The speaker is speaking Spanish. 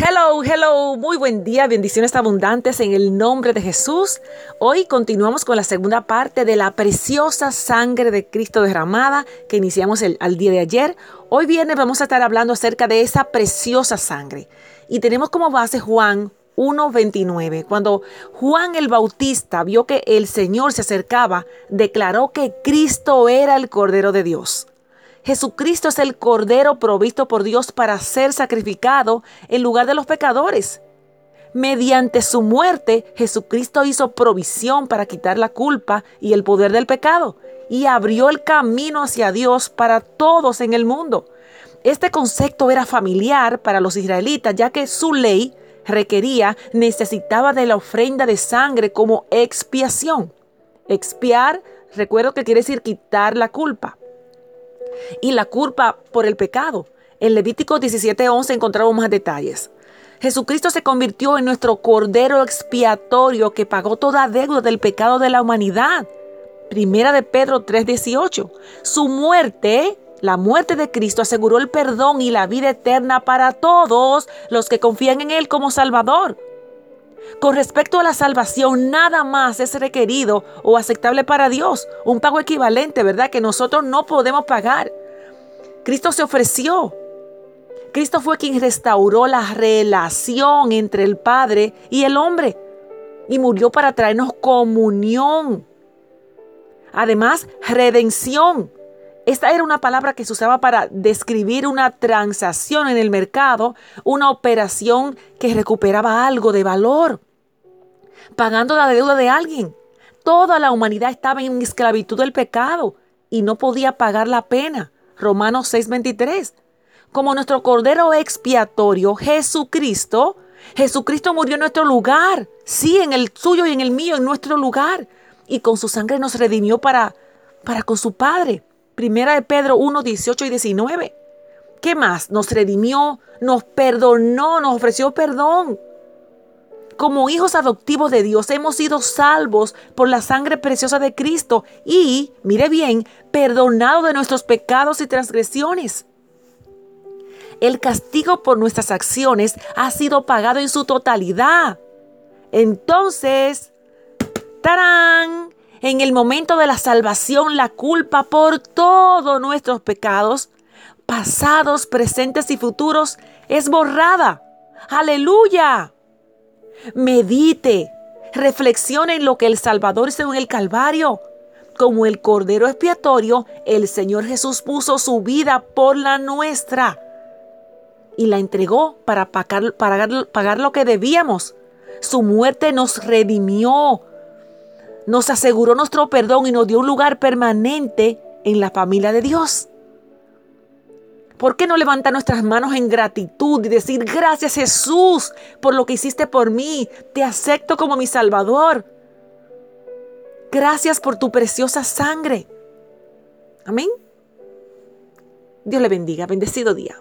Hello, hello, muy buen día, bendiciones abundantes en el nombre de Jesús. Hoy continuamos con la segunda parte de la preciosa sangre de Cristo derramada que iniciamos el, al día de ayer. Hoy viernes vamos a estar hablando acerca de esa preciosa sangre. Y tenemos como base Juan 1.29. Cuando Juan el Bautista vio que el Señor se acercaba, declaró que Cristo era el Cordero de Dios. Jesucristo es el Cordero provisto por Dios para ser sacrificado en lugar de los pecadores. Mediante su muerte, Jesucristo hizo provisión para quitar la culpa y el poder del pecado y abrió el camino hacia Dios para todos en el mundo. Este concepto era familiar para los israelitas, ya que su ley requería, necesitaba de la ofrenda de sangre como expiación. Expiar, recuerdo que quiere decir quitar la culpa y la culpa por el pecado. En Levítico 17:11 encontramos más detalles. Jesucristo se convirtió en nuestro cordero expiatorio que pagó toda deuda del pecado de la humanidad. Primera de Pedro 3:18. Su muerte, la muerte de Cristo aseguró el perdón y la vida eterna para todos los que confían en Él como Salvador. Con respecto a la salvación, nada más es requerido o aceptable para Dios. Un pago equivalente, ¿verdad? Que nosotros no podemos pagar. Cristo se ofreció. Cristo fue quien restauró la relación entre el Padre y el hombre y murió para traernos comunión. Además, redención. Esta era una palabra que se usaba para describir una transacción en el mercado, una operación que recuperaba algo de valor, pagando la deuda de alguien. Toda la humanidad estaba en esclavitud del pecado y no podía pagar la pena. Romanos 6:23. Como nuestro Cordero expiatorio, Jesucristo, Jesucristo murió en nuestro lugar, sí, en el suyo y en el mío, en nuestro lugar. Y con su sangre nos redimió para, para con su Padre. Primera de Pedro 1, 18 y 19. ¿Qué más? Nos redimió, nos perdonó, nos ofreció perdón. Como hijos adoptivos de Dios hemos sido salvos por la sangre preciosa de Cristo y, mire bien, perdonado de nuestros pecados y transgresiones. El castigo por nuestras acciones ha sido pagado en su totalidad. Entonces, ¡tarán! En el momento de la salvación la culpa por todos nuestros pecados, pasados, presentes y futuros, es borrada. Aleluya. Medite, reflexione en lo que el Salvador hizo en el Calvario. Como el Cordero expiatorio, el Señor Jesús puso su vida por la nuestra y la entregó para pagar, pagar, pagar lo que debíamos. Su muerte nos redimió, nos aseguró nuestro perdón y nos dio un lugar permanente en la familia de Dios. ¿Por qué no levantar nuestras manos en gratitud y decir gracias Jesús por lo que hiciste por mí? Te acepto como mi Salvador. Gracias por tu preciosa sangre. Amén. Dios le bendiga. Bendecido día.